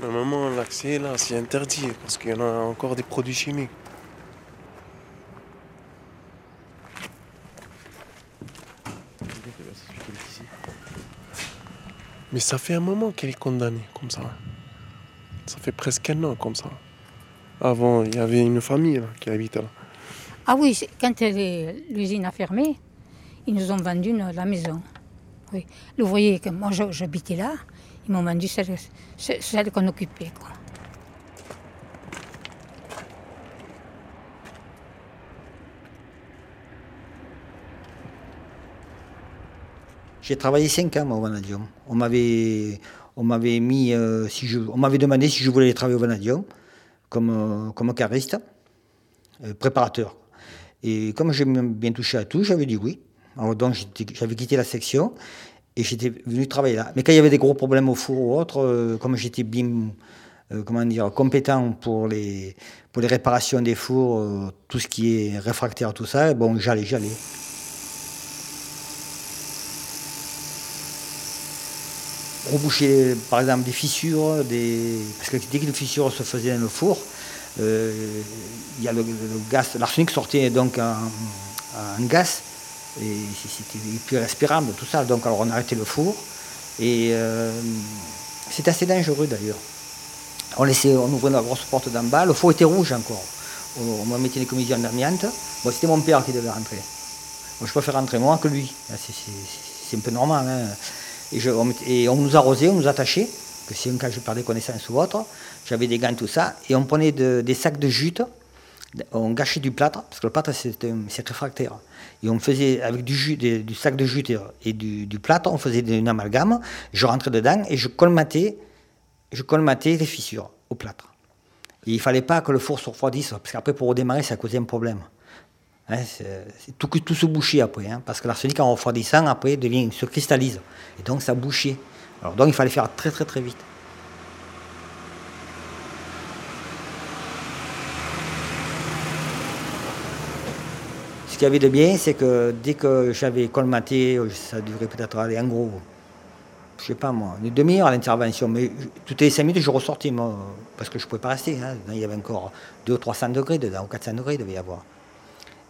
Normalement, l'accès là, c'est interdit parce qu'il y en a encore des produits chimiques. Mais ça fait un moment qu'elle est condamnée comme ça. Ça fait presque un an comme ça. Avant, il y avait une famille qui habitait là. Ah oui, quand l'usine a fermé, ils nous ont vendu la maison. Oui. L'ouvrier, que moi j'habitais là, ils m'ont vendu celle, celle qu'on occupait. Quoi. J'ai travaillé 5 ans au Vanadium. On m'avait, on m'avait mis, euh, on m'avait demandé si je voulais travailler au Vanadium comme, euh, comme cariste, euh, préparateur. Et comme j'aime bien toucher à tout, j'avais dit oui. Alors donc j'avais quitté la section et j'étais venu travailler là. Mais quand il y avait des gros problèmes au four ou autre, comme j'étais bien comment dire, compétent pour les, pour les réparations des fours, tout ce qui est réfractaire, tout ça, bon, j'allais, j'allais. reboucher par exemple des fissures, parce que dès qu'une fissure se faisait dans le four, euh, y a le, gaz, l'arsenic sortait donc en, gaz, et c'était plus respirable, tout ça. Donc alors on arrêtait le four, et euh, c'était assez dangereux d'ailleurs. On, on ouvrait la grosse porte d'en bas, le four était rouge encore. On, m'a mettait les commissions d'amiante. Bon, c'était mon père qui devait rentrer. Moi, je préfère rentrer moi que lui. C'est un peu normal. Hein. Et, on, nous arrosait, on nous attachait, que si un cas je perdais connaissance ou autre, j'avais des gants, tout ça, et on prenait des sacs de jute, on gâchait du plâtre, parce que le plâtre c'est réfractaire. Et on faisait avec du, jus, sac de jute et du, plâtre, on faisait une amalgame, je rentrais dedans et je colmatais, je colmatais les fissures au plâtre. Il ne fallait pas que le four se refroidisse, parce qu'après pour redémarrer ça causait un problème. Hein, tout, se bouchait après, hein, parce que l'arsenic en refroidissant, après, devient, se cristallise. Et donc ça bouchait. Donc il fallait faire très très très vite. Qu'il y avait de bien, c'est que dès que j'avais colmaté, ça durait peut-être aller en gros, je sais pas moi, une demi-heure à l'intervention, mais toutes les cinq minutes je ressortais, moi, parce que je ne pouvais pas rester. Hein. Il y avait encore 200 ou 300 degrés dedans, ou 400 degrés il devait y avoir.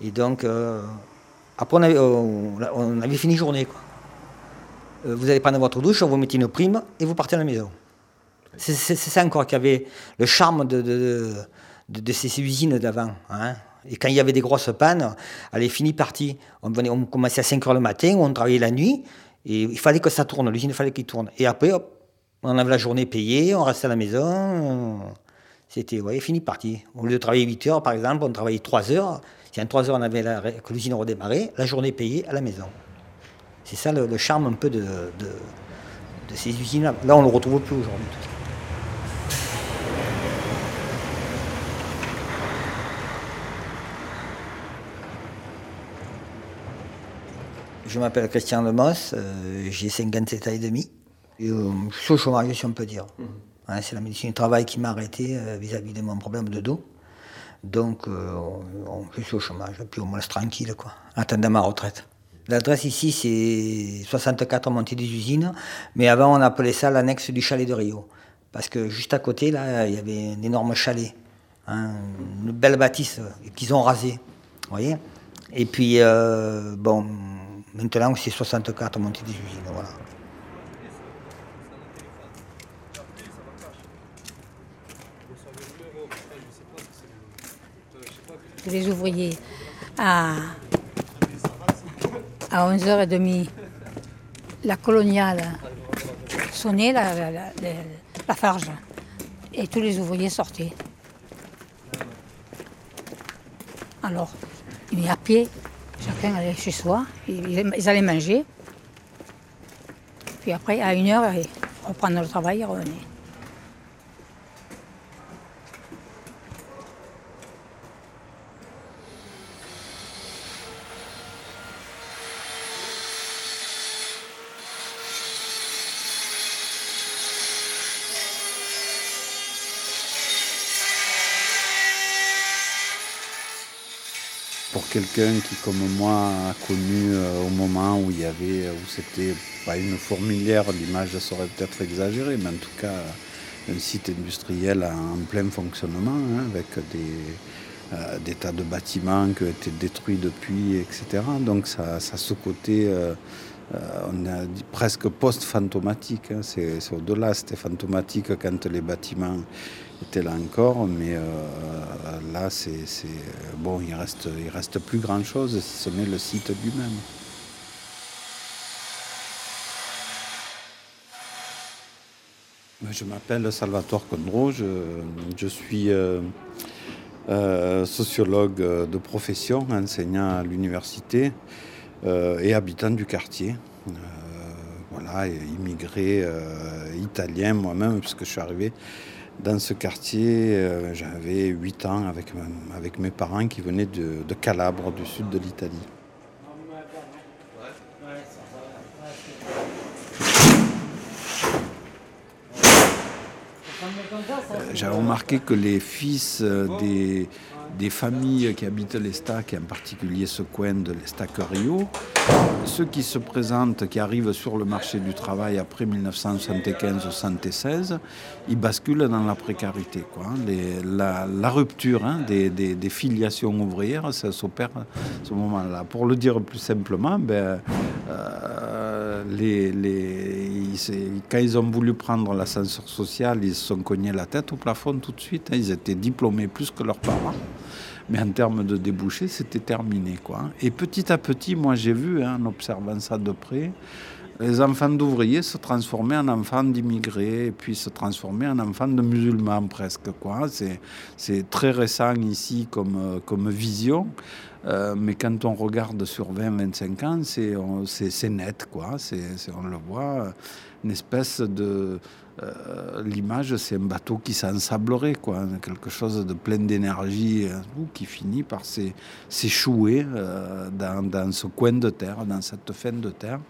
Et donc, euh, après, on avait, fini journée. Euh, vous allez prendre votre douche, on vous mettez une prime et vous partez à la maison. C'est ça encore qui avait le charme de, de, ces, usines d'avant. Hein. Et quand il y avait des grosses pannes, allez, fini parti. On, venait, on commençait à 5 h le matin, on travaillait la nuit, et il fallait que ça tourne, l'usine, fallait qu'il tourne. Et après, on avait la journée payée, on restait à la maison. C'était, voyez, fini parti. Au lieu de travailler 8 heures, par exemple, on travaillait 3 heures. Si en 3 heures on avait la, que l'usine redémarrait, la journée payée à la maison. C'est ça le, charme un peu de, ces usines-là. Là, on ne le retrouve plus aujourd'hui. Je m'appelle Christian Lemos, euh, j'ai 57 ans et demi. Et, euh, je suis au chômage, si on peut dire. Mmh. c'est la médecine du travail qui m'a arrêté euh, vis-à-vis de mon problème de dos. Donc, euh, on, je suis au chômage, puis au moins tranquille, quoi, attendant ma retraite. L'adresse ici, c'est 64 montée des usines, mais avant, on appelait ça l'annexe du chalet de Rio. Parce que juste à côté, là, il y avait un énorme chalet, hein, une belle bâtisse qu'ils ont rasée, vous voyez Et puis, euh, bon, maintenant, c'est 64 montée des usines, voilà. les ouvriers à, à 11h30. La coloniale sonnait, la, farge, et tous les ouvriers sortaient. Alors, ils à pied, chez soi, ils, allaient manger. Puis après, à une heure, reprendre le travail et revenir. Quelqu'un qui, comme moi, a connu euh, au moment où il y avait, où c'était pas une fourmilière, l'image serait peut-être exagérée, mais en tout cas, un site industriel en plein fonctionnement, hein, avec des, tas de bâtiments qui ont été détruits depuis, etc. Donc ça, a ce côté, on a dit presque post-fantomatique. Hein. C'est au-delà, c'était fantomatique quand les bâtiments étaient là encore, mais là, c'est bon, il reste, il reste plus grand-chose si ce n'est le site lui-même. Je m'appelle Salvatore Condro, je, suis euh, euh, sociologue de profession, enseignant à l'université euh, et habitant du quartier. voilà, immigré italien moi-même, puisque je suis arrivé dans ce quartier, j'avais 8 ans avec, mes parents qui venaient de, de Calabre, du sud de l'Italie. J'avais remarqué que les fils euh, des, des familles qui habitent l'Estac, et en particulier ce coin de l'Estac Rio, ceux qui se présentent, qui arrivent sur le marché du travail après 1975-76, ils basculent dans la précarité. Quoi. la, rupture hein, des, filiations ouvrières, ça s'opère à ce moment-là. Pour le dire plus simplement, ben, euh, quand ils ont voulu prendre l'ascenseur social, ils se sont cognés la tête au plafond tout de suite. Hein. Ils étaient diplômés plus que leurs parents. Mais en termes de débouchés, c'était terminé. Quoi. Et petit à petit, moi j'ai vu, hein, en observant ça de près, les enfants d'ouvriers se transformer en enfants d'immigrés puis se transformer en enfants de musulmans presque. Quoi. C'est, très récent ici comme, comme vision. Euh, mais quand on regarde sur 20-25 ans, c'est, c'est, net, quoi. C'est, on le voit, une espèce de, euh, l'image, c'est un bateau qui s'ensablerait, quoi, quelque chose de plein d'énergie euh, qui finit par s'échouer euh, dans, ce coin de terre, dans cette fin de terre.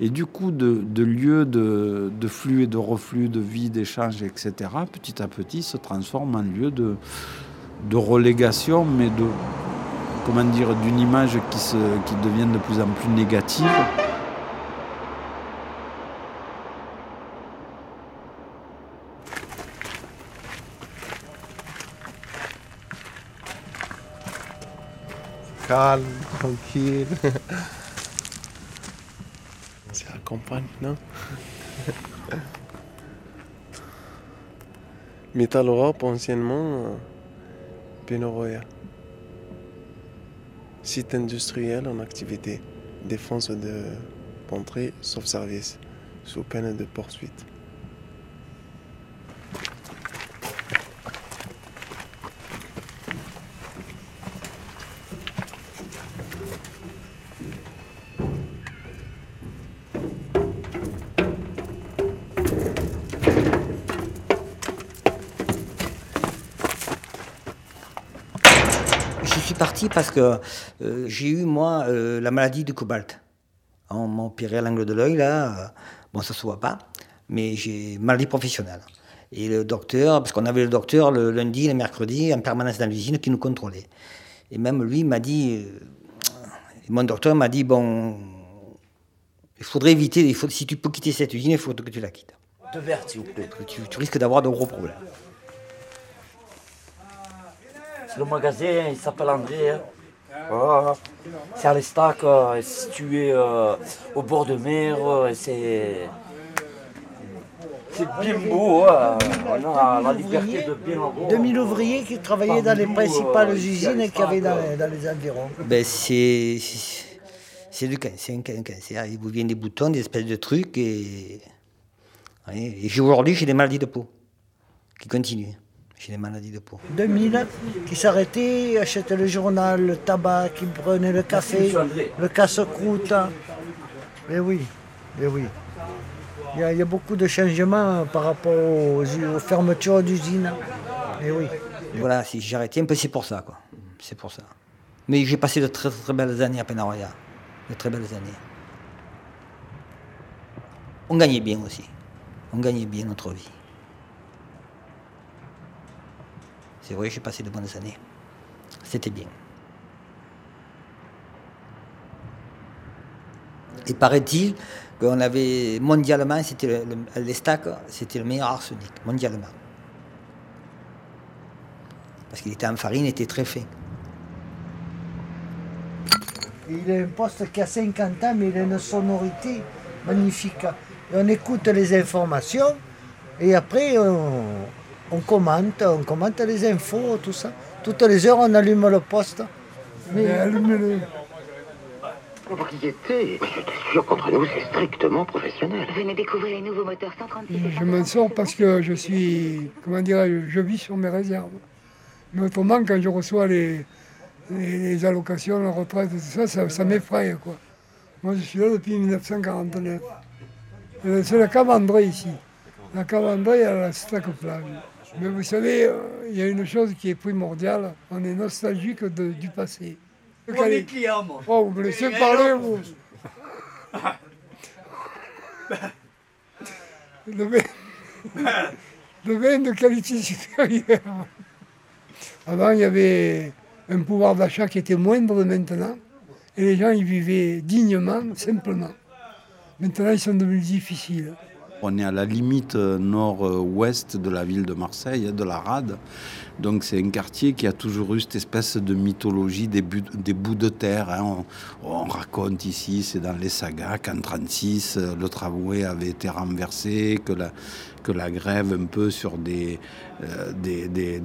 Et du coup, de, de lieu de, flux et de reflux, de vie, d'échange, etc., petit à petit se transforme en lieu de, relégation, mais de, comment dire, d'une image qui devient de plus en plus négative. Calme, tranquille. C'est la campagne, non? Metal Europe, anciennement, Royal. Site industriel en activité. Défense de pentrée sauf service, sous peine de poursuite. Parce que euh, j'ai eu, moi, euh, la maladie du cobalt. On m'a opéré à l'angle de l'œil, là. Euh, bon, ça se voit pas, mais j'ai maladie professionnelle. Et le docteur, parce qu'on avait le docteur le lundi, le mercredi, en permanence dans l'usine, qui nous contrôlait. Et même lui m'a dit, mon docteur m'a dit, bon, il faudrait éviter, il faut, si tu peux quitter cette usine, il faut que tu la quittes. De verre, s'il vous plaît. Tu, tu risques d'avoir de gros problèmes. C'est le magasin, il s'appelle André. Hein. C'est à l'Estac, euh, situé euh, au bord de mer. Euh, c'est. C'est bien beau, hein. on a la liberté de bien avoir. 2000 ouvriers qui travaillaient dans les principales usines qu'il y avait dans, les environs. Ben c'est, c'est du c'est un cancer. Il vous vient des boutons, des espèces de trucs. Et, et aujourd'hui, j'ai des maladies de peau qui continuent. J'ai des maladies de peau. 2000, qui s'arrêtaient, achetaient le journal, le tabac, qui prenaient le café, le casse-croûte. Mais oui, mais oui. Il y, a, beaucoup de changements par rapport aux, fermetures d'usines. Mais oui. Voilà, si j'ai arrêté un peu, c'est pour ça, quoi. C'est pour ça. Mais j'ai passé de très très belles années à Penaroya. De très belles années. On gagnait bien aussi. On gagnait bien notre vie. C'est vrai, j'ai passé de bonnes années. C'était bien. Et paraît-il qu'on avait mondialement, c'était les stacks, c'était le meilleur arsenic, mondialement. Parce qu'il était en farine, il était très fin. Il a un poste qui a 50 ans, mais il a une sonorité magnifique. Et on écoute les informations et après on, on commente, on commente les infos, tout ça. Toutes les heures, on allume le poste. Mais allumez-le. Pour qui était Mais je t'assure, contre nous, c'est strictement professionnel. Venez découvrir les nouveaux moteurs 136. Je m'en sors parce que je suis, comment dirais-je, je vis sur mes réserves. Mais autrement, quand je reçois les, les, les allocations, la retraite, tout ça, ça, ça m'effraie, quoi. Moi, je suis là depuis 1949. Euh, C'est la cave André ici. La cave André à la Stack Plage. Mais vous savez, euh, il y a une chose qui est primordiale, on est nostalgique de- du passé. Moi. Oh, vous me laissez parler, vous Le vin, le vin de qualité supérieure. Avant, il y avait un pouvoir d'achat qui était moindre maintenant, et les gens y vivaient dignement, simplement. Maintenant, ils sont devenus difficiles. On est à la limite euh, nord-ouest de la ville de Marseille, de la Rade. Donc c'est un quartier qui a toujours eu cette espèce de mythologie des, bouts de terre. hein. On, on raconte ici, c'est dans les sagas, qu'en 1936, le tramway avait été renversé, que la, grève un peu sur des, euh,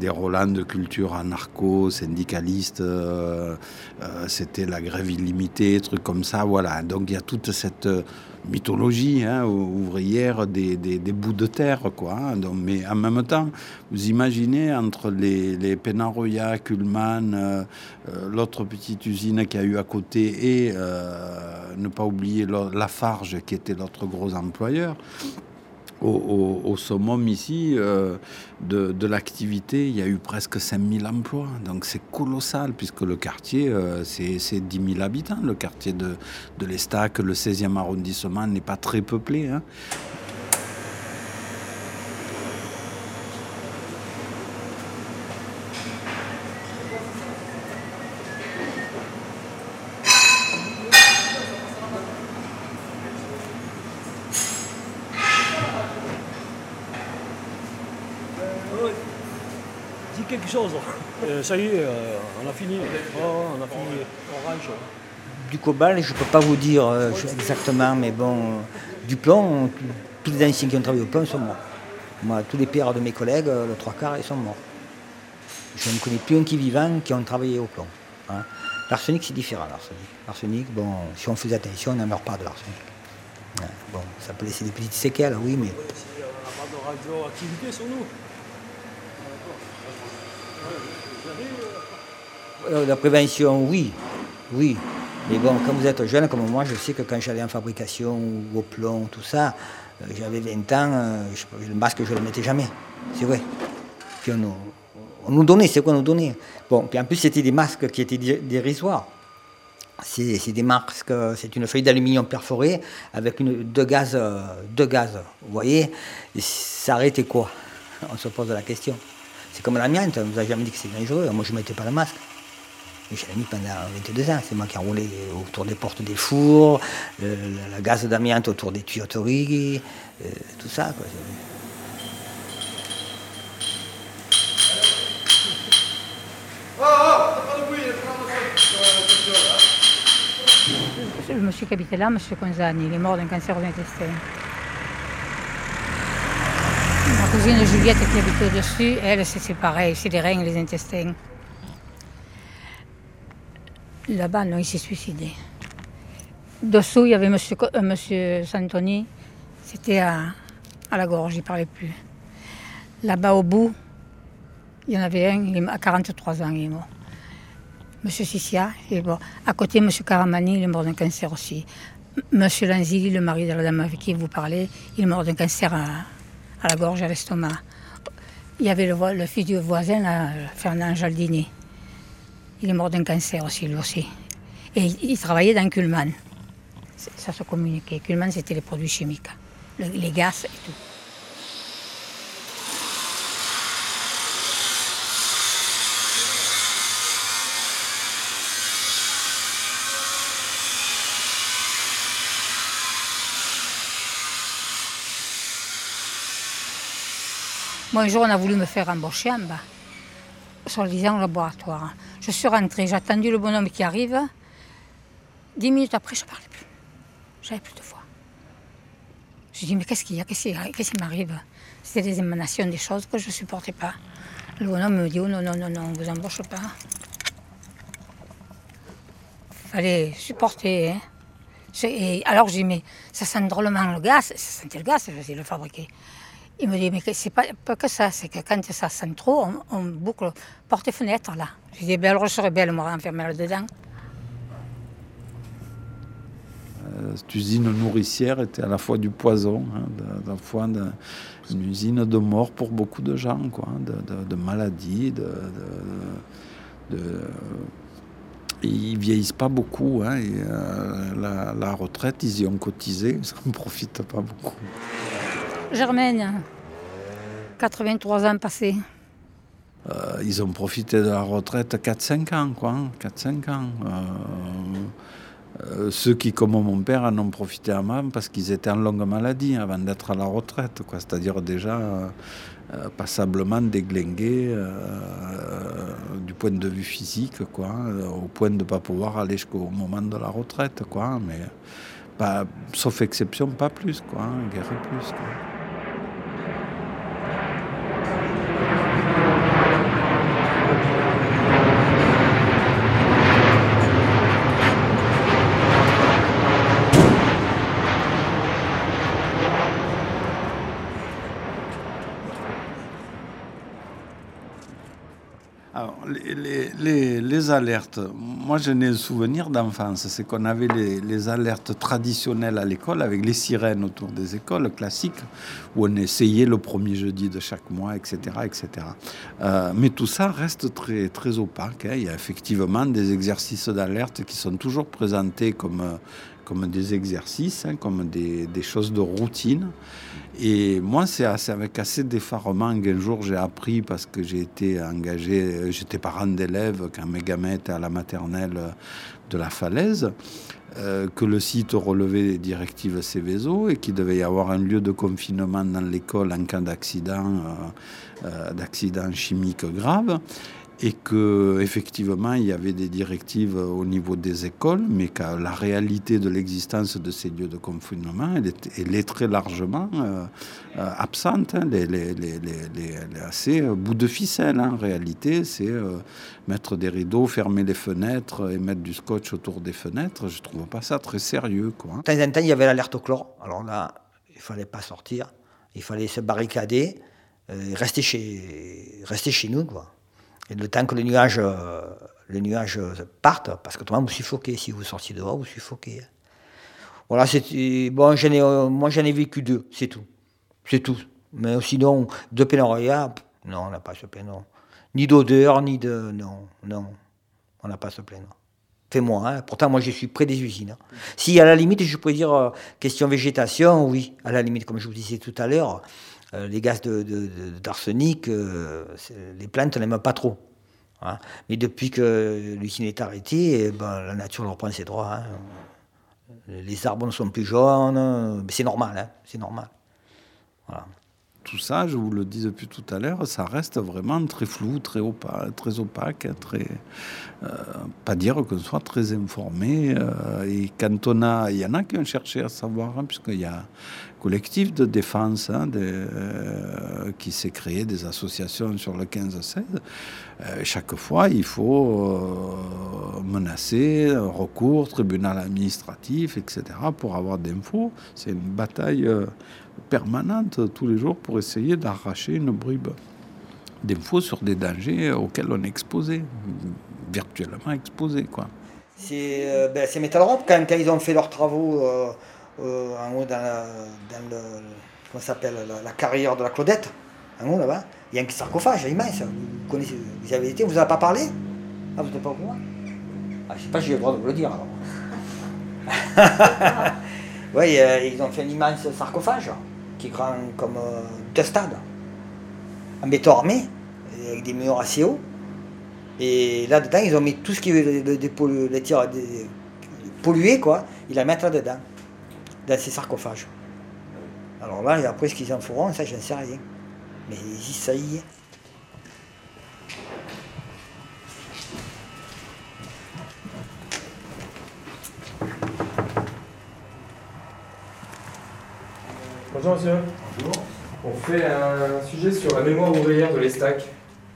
relents de culture anarcho-syndicalistes, euh, euh, c'était la grève illimitée, trucs comme ça. Voilà. Donc il y a toute cette euh, mythologie hein, ouvrière des, bouts de terre. Quoi, hein. Mais en même temps, vous imaginez entre les, les Penaroya, Kuhlmann, euh, euh, l'autre petite usine qu'il y a eu à côté et euh, ne pas oublier la Lafarge qui était l'autre gros employeur. Au, au, summum ici euh, de, l'activité, il y a eu presque 5000 emplois. Donc c'est colossal puisque le quartier, euh, c'est c'est 10 000 habitants. Le quartier de, de l'Estac, le 16e arrondissement, n'est pas très peuplé. hein. Dis quelque chose. Euh, ça y est, euh, on a fini. Oh, on a fini. Orange. Du cobalt, je ne peux pas vous dire euh, exactement, mais bon, du plomb, tous- les anciens qui ont travaillé au plomb sont morts. Moi, tous les pères de mes collègues, le trois quarts, ils sont morts. Je ne connais plus un qui est vivant qui ont travaillé au plomb. hein. L'arsenic, c'est différent, l'arsenic. L'arsenic, bon, si on faisait attention, on n'en meurt pas de l'arsenic. Ouais, bon, ça peut laisser des petites séquelles, oui, mais On n'a pas de radioactivité sur nous. Euh, La prévention, oui, oui. Mais bon, quand vous êtes jeune comme moi, je sais que quand j'allais en fabrication ou au plomb, tout ça, euh, j'avais 20 ans, euh, le masque, je ne le mettais jamais. C'est vrai. Puis on nous, on nous donnait, c'est quoi on nous donnait Bon, puis en plus, c'était des masques qui étaient dé- dérisoires. C'est des masques, c'est une feuille d'aluminium perforée avec deux, gaz, deux gaz. Vous voyez? Ça arrêtait quoi? On se pose la question. C'est comme l'amiante, on ne a jamais dit que c'est dangereux. Moi, je ne mettais pas le masque. Je l'ai mis pendant 22 ans. C'est moi qui ai roulé autour des portes des fours, le gaz d'amiante autour des tuyauteries, euh, tout ça. Quoi. Monsieur qui là, monsieur Conzani, il est mort d'un cancer de l'intestin. Ma cousine Juliette qui habitait au-dessus, elle, c'est pareil, c'est les reins et les intestins. Là-bas, non, il s'est suicidé. Dessous, il y avait monsieur, euh, Santoni, c'était à, la gorge, il ne parlait plus. Là-bas, au bout, il y en avait un, à 43 ans, il est mort. Monsieur Sissia, il est mort. À côté, Monsieur Caramani, il est mort d'un cancer aussi. M- Monsieur Lanzilli, le mari de la dame avec qui vous parlez, il est mort d'un cancer à, à la gorge, à l'estomac. Il y avait le, fils du voisin, Fernand Jaldini. Il est mort d'un cancer aussi, lui aussi. Et il, il travaillait dans Kuhlmann. Ça se communiquait. Kuhlmann, c'était les produits chimiques, le- les gaz et tout. Moi, un jour, on a voulu me faire embaucher en bas, soi-disant au laboratoire. Je suis rentrée, j'ai attendu le bonhomme qui arrive. Dix minutes après, je ne parlais plus. J'avais plus de voix. Je dis, mais qu'est-ce qu'il y a? Qu'est-ce qui m'arrive? C'était des émanations, des choses que je ne supportais pas. Le bonhomme me dit, oh non, non, non, non, on ne vous embauche pas. fallait supporter. hein. Et alors, je dis, mais ça sent drôlement le gaz. Ça sentait le gaz, c'est le fabriquer. Il me dit, mais c'est pas, pas que ça, c'est que quand ça sent trop, on, boucle porte et fenêtre là. Je dis, ben alors je serais belle, moi, enfermée là-dedans. Euh, cette usine nourricière était à la fois du poison, hein, à la fois une usine de mort pour beaucoup de gens, quoi, hein, de, maladies, de- ils vieillissent pas beaucoup. hein, et, euh, la, la retraite, ils y ont cotisé, ils n'en profitent pas beaucoup. Germaine, 83 ans passés. Euh, ils ont profité de la retraite 4-5 ans, quoi. hein, 4-5 ans. Euh, euh, ceux qui, comme mon père, en ont profité à même parce qu'ils étaient en longue maladie avant d'être à la retraite. C'est-à-dire déjà passablement déglingués du point de vue physique, quoi, au point de ne pas pouvoir aller jusqu'au moment de la retraite, quoi. Mais sauf exception, pas plus, quoi. hein, guère plus. Alors, les, les- alertes, moi je n'ai le souvenir d'enfance, c'est qu'on avait les, les alertes traditionnelles à l'école avec les sirènes autour des écoles classiques où on essayait le premier jeudi de chaque mois, etc. etc. Euh, mais tout ça reste très, très opaque. hein. Il y a effectivement des exercices d'alerte qui sont toujours présentés comme, euh, comme des exercices, hein, comme des, des choses de routine. Et moi, c'est avec assez d'effarement qu'un jour j'ai appris, parce que j'ai été engagé, j'étais parent d'élèves quand mes gamins étaient à la maternelle de la falaise, euh, que le site relevait les directives Céveso et qu'il devait y avoir un lieu de confinement dans l'école en cas d'accident, euh, euh, d'accident chimique grave et que effectivement il y avait des directives au niveau des écoles, mais que la réalité de l'existence de ces lieux de confinement, elle est, elle est très largement euh, euh, absente. hein. Les, assez euh, bout de ficelle. hein. En réalité, c'est euh, mettre des rideaux, fermer les fenêtres et mettre du scotch autour des fenêtres. Je trouve pas ça très sérieux, quoi. hein. De temps en temps, il y avait l'alerte au chlore. Alors là, il fallait pas sortir. Il fallait se barricader, euh, rester, chez, rester chez nous. Quoi. Et le temps que le nuage, euh, le nuage parte, parce que autrement, vous suffoquez. Si vous sortiez dehors, vous suffoquez. Voilà. Bon, j'en ai, euh, moi, j'en ai vécu deux, c'est tout. C'est tout. Mais sinon, deux pénorias, pff, non, on n'a pas ce plaindre. Ni d'odeur, ni de. Non, non. On n'a pas ce plaindre. Fais-moi, pourtant moi je suis près des usines. hein. Si à la limite je pourrais dire euh, question végétation, oui, à la limite comme je vous disais tout à l'heure, les gaz d'arsenic, euh, les plantes n'aiment pas trop. hein. Mais depuis que l'usine est arrêtée, eh ben, la nature reprend ses droits. hein. Les arbres ne sont plus jaunes, euh, c'est normal, hein, c'est normal. Tout ça, je vous le dis depuis tout à l'heure, ça reste vraiment très flou, très opaque, très opaque, très, euh, pas dire qu'on soit très informé. euh, et quand on a, il y en a qui ont cherché à savoir, hein, puisqu'il y a un collectif de défense hein, euh, qui s'est créé, des associations sur le 15-16. Euh, chaque fois, il faut menacer, recours, tribunal administratif, etc., pour avoir des infos. C'est une bataille permanente tous les jours pour essayer d'arracher une bribe d'infos sur des dangers auxquels on est exposé, virtuellement exposé. Quoi. C'est euh, ben, quand, ils ont fait leurs travaux euh, euh, en haut dans, la, comment s'appelle, la, carrière de la Claudette, là-bas, il y a un sarcophage immense. Vous, connaissez, vous avez été, vous n'avez pas parlé? Ah, vous n'êtes pas au courant? Ah, Je ne sais pas j'ai le droit de vous le dire alors. oui, euh, ils ont fait un immense sarcophage grand comme deux stades, en béton armé, avec des murs assez hauts. Et là-dedans, ils ont mis tout ce qui est de- de- des- pollué, quoi, ils la mettent là-dedans, dans ces sarcophages. Alors là, après, ce qu'ils en feront, ça, j'en sais rien. Mais ça y est. Bonjour monsieur. Bonjour. On fait un sujet sur la mémoire ouvrière de l'Estac.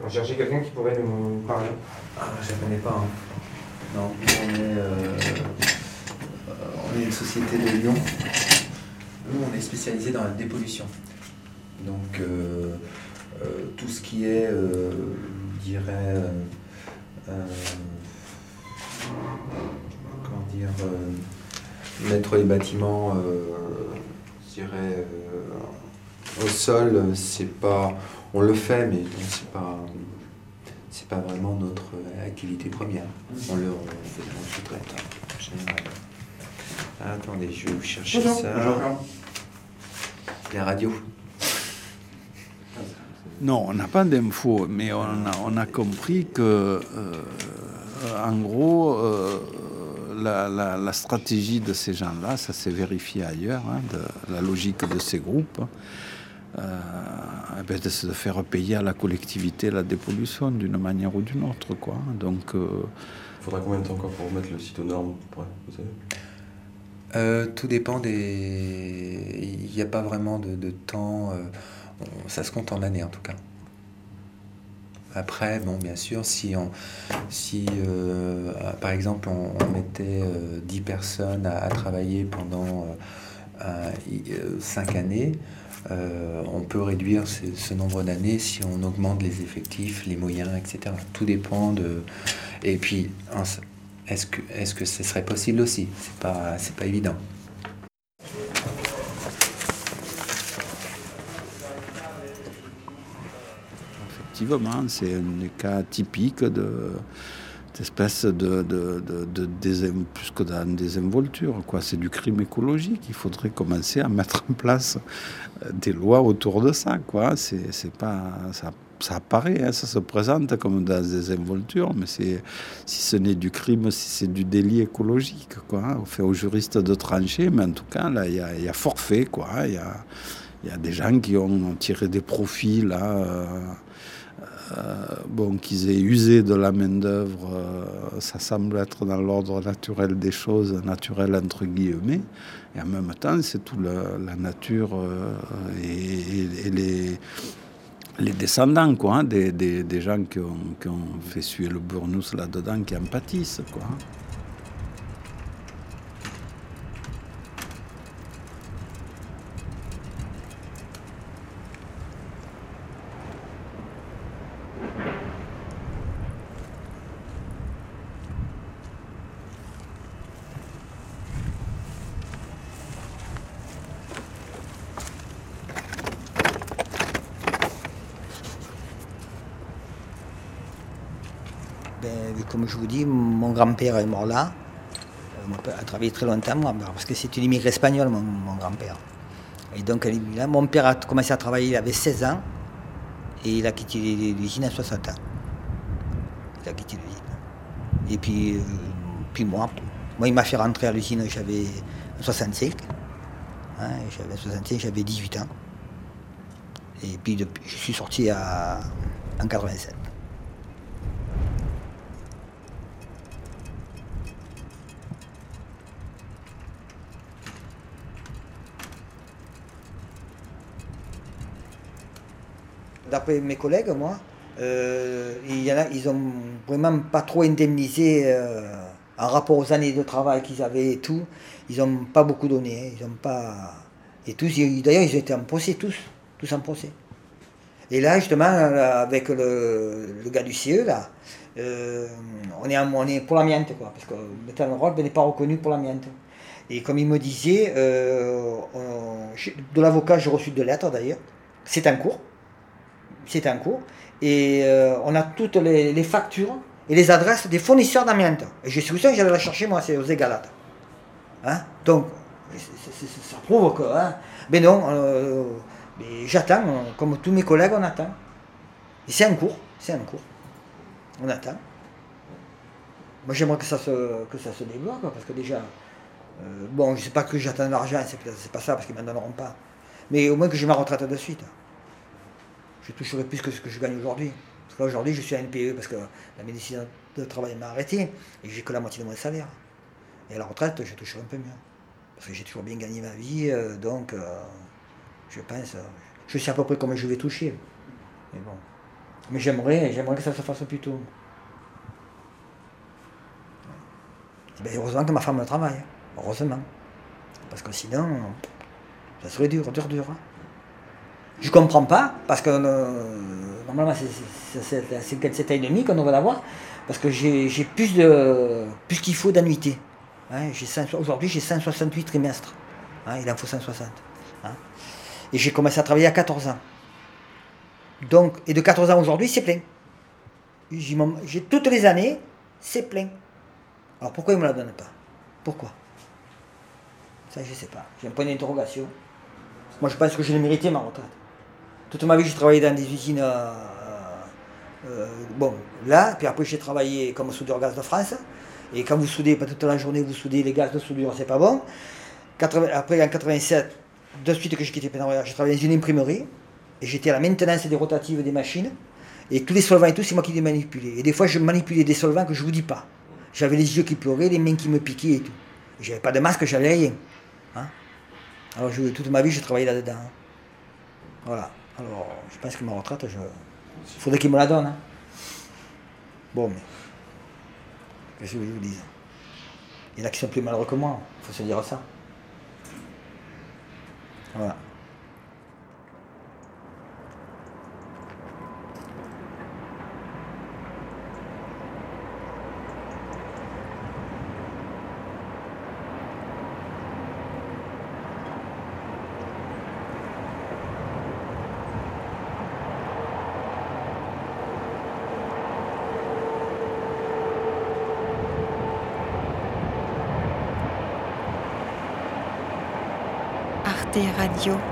On cherchait quelqu'un qui pourrait nous parler. Ah, je ne connais pas. hein. Non, on est, euh, euh, on est une société de Lyon. Nous, on est spécialisé dans la dépollution. Donc, euh, euh, tout ce qui est, euh, je dirais, comment dire, euh, mettre les bâtiments, euh, je dirais, euh, au sol, c'est pas, on le fait, mais c'est pas, c'est pas vraiment notre activité première. On le, sous-traite en général. Ah, attendez, je vais vous chercher Bonjour. ça. Bonjour. La radio. Non, on n'a pas d'infos, mais on a, on a compris que, euh, en gros, euh, la, la- la stratégie de ces gens-là, ça s'est vérifié ailleurs, hein, de, la logique de ces groupes, euh, eh ben, c'est de faire payer à la collectivité la dépollution d'une manière ou d'une autre. Quoi. Donc, euh, Il faudra combien de temps pour remettre le site aux normes Ouais, vous savez? Euh, tout dépend des. Il n'y a pas vraiment de, de temps. euh, ça se compte en années en tout cas. Après, bon, bien sûr, si, on, si euh, par exemple on, mettait euh, 10 personnes à, travailler pendant 5 années, euh, on peut réduire ce, ce nombre d'années si on augmente les effectifs, les moyens, etc. Tout dépend de. Et puis, est-ce que, est-ce que ce serait possible aussi? C'est pas, pas évident. Effectivement, c'est un cas typiques de d'espèce de, de, de, plus que d'une désinvolture. C'est du crime écologique. Il faudrait commencer à mettre en place euh, des lois autour de ça. Quoi. C'est, pas, ça, ça apparaît, hein, ça se présente comme dans des désinvolture, mais c'est, si ce n'est du crime, si c'est du délit écologique. Quoi. On fait aux juristes de trancher, mais en tout cas, là, il y a, forfait. Il y a, y a des gens qui ont tiré des profits là. euh, bon, qu'ils aient usé de la main-d'œuvre, euh, ça semble être dans l'ordre naturel des choses, naturel entre guillemets. Et en même temps, c'est tout la nature euh, et, les, descendants, hein, des, gens qui ont, fait suer le burnous là-dedans, qui en pâtissent, quoi. Ben, comme je vous dis, mon grand-père est mort là. Euh, Mon père a travaillé très longtemps, moi, parce que c'est une immigré espagnol, mon, grand-père. Et donc, là. Mon père a commencé à travailler, il avait 16 ans, et il a quitté l'usine à 60 ans. Il a quitté l'usine. Et puis, euh, puis moi, moi, il m'a fait rentrer à l'usine, j'avais 65. Hein, j'avais 65, j'avais 18 ans. Et puis, depuis, je suis sorti à, en 87. D'après mes collègues, moi, euh, ils ont vraiment pas trop indemnisé euh, en rapport aux années de travail qu'ils avaient et tout. Ils n'ont pas beaucoup donné. hein, ils ont pas. Et tous, d'ailleurs, ils étaient en procès, tous. Tous en procès. Et là, justement, avec le, gars du CE, là, euh, on, est pour l'amiante, quoi. Parce que le métal roll n'est pas reconnu pour l'amiante. Et comme il me disait, de l'avocat, j'ai reçu deux lettres d'ailleurs. C'est en cours c'est en cours. Et euh, on a toutes les, factures et les adresses des fournisseurs d'amiante. Et je suis sûr que j'allais la chercher, moi, c'est aux Égalates. Hein? Donc, ça prouve que. Hein mais non, euh, j'attends, comme tous mes collègues, on attend. Et c'est en cours, c'est en cours. On attend. Moi, j'aimerais que ça se, que ça se débloque, parce que déjà, euh, bon, je sais pas que j'attends l'argent, c'est pas ça, parce qu'ils m'en donneront pas. Mais au moins que j'ai ma retraite de suite. Je toucherai plus que ce que je gagne aujourd'hui. Parce que là, aujourd'hui, je suis à NPE parce que la médecine de travail m'a arrêté et j'ai que la moitié de mon salaire. Et à la retraite, je toucherai un peu mieux. Parce que j'ai toujours bien gagné ma vie, euh, donc euh, je pense, euh, je sais à peu près comment je vais toucher. Mais bon. Mais j'aimerais, j'aimerais que ça se fasse plus tôt. Ben, heureusement que ma femme travaille, heureusement. Parce que sinon, ça serait dur, dur, dur. hein. Je comprends pas, parce que euh, normalement c'est- c'est c'est à 57 ans et demi qu'on devrait l'avoir, parce que j'ai plus de plus qu'il faut d'annuités. Hein, j'ai 100 Aujourd'hui j'ai 168 trimestres. Hein, il en faut 160. hein. Et j'ai commencé à travailler à 14 ans. Donc, et de 14 ans aujourd'hui, c'est plein. J'ai toutes les années, c'est plein. Alors pourquoi ils ne me la donnent pas? Pourquoi? Ça, je ne sais pas. J'ai un point d'interrogation. Moi, je pense que je l'ai mérité, ma retraite. Toute ma vie, j'ai travaillé dans des usines. euh, euh, bon, là, puis après, j'ai travaillé comme soudeur gaz de France. Et quand vous soudez, pas toute la journée, vous soudez les gaz de soudure, c'est pas bon. 80 après, en 87, de suite que j'ai quitté Pénarroya, j'ai travaillé dans une imprimerie. Et j'étais à la maintenance des rotatives des machines. Et tous les solvants et tout, c'est moi qui les manipulais. Et des fois, je manipulais des solvants que je vous dis pas. J'avais les yeux qui pleuraient, les mains qui me piquaient et tout. J'avais pas de masque, j'avais rien. Hein Alors, toute ma vie, j'ai travaillé là-dedans. Voilà. Alors, je pense que ma retraite, je... il faudrait qu'il me la donne. hein. Bon, mais. Qu'est-ce que je vous dise? Il y en a qui sont plus malheureux que moi, il faut se dire ça. Voilà. arteradio.com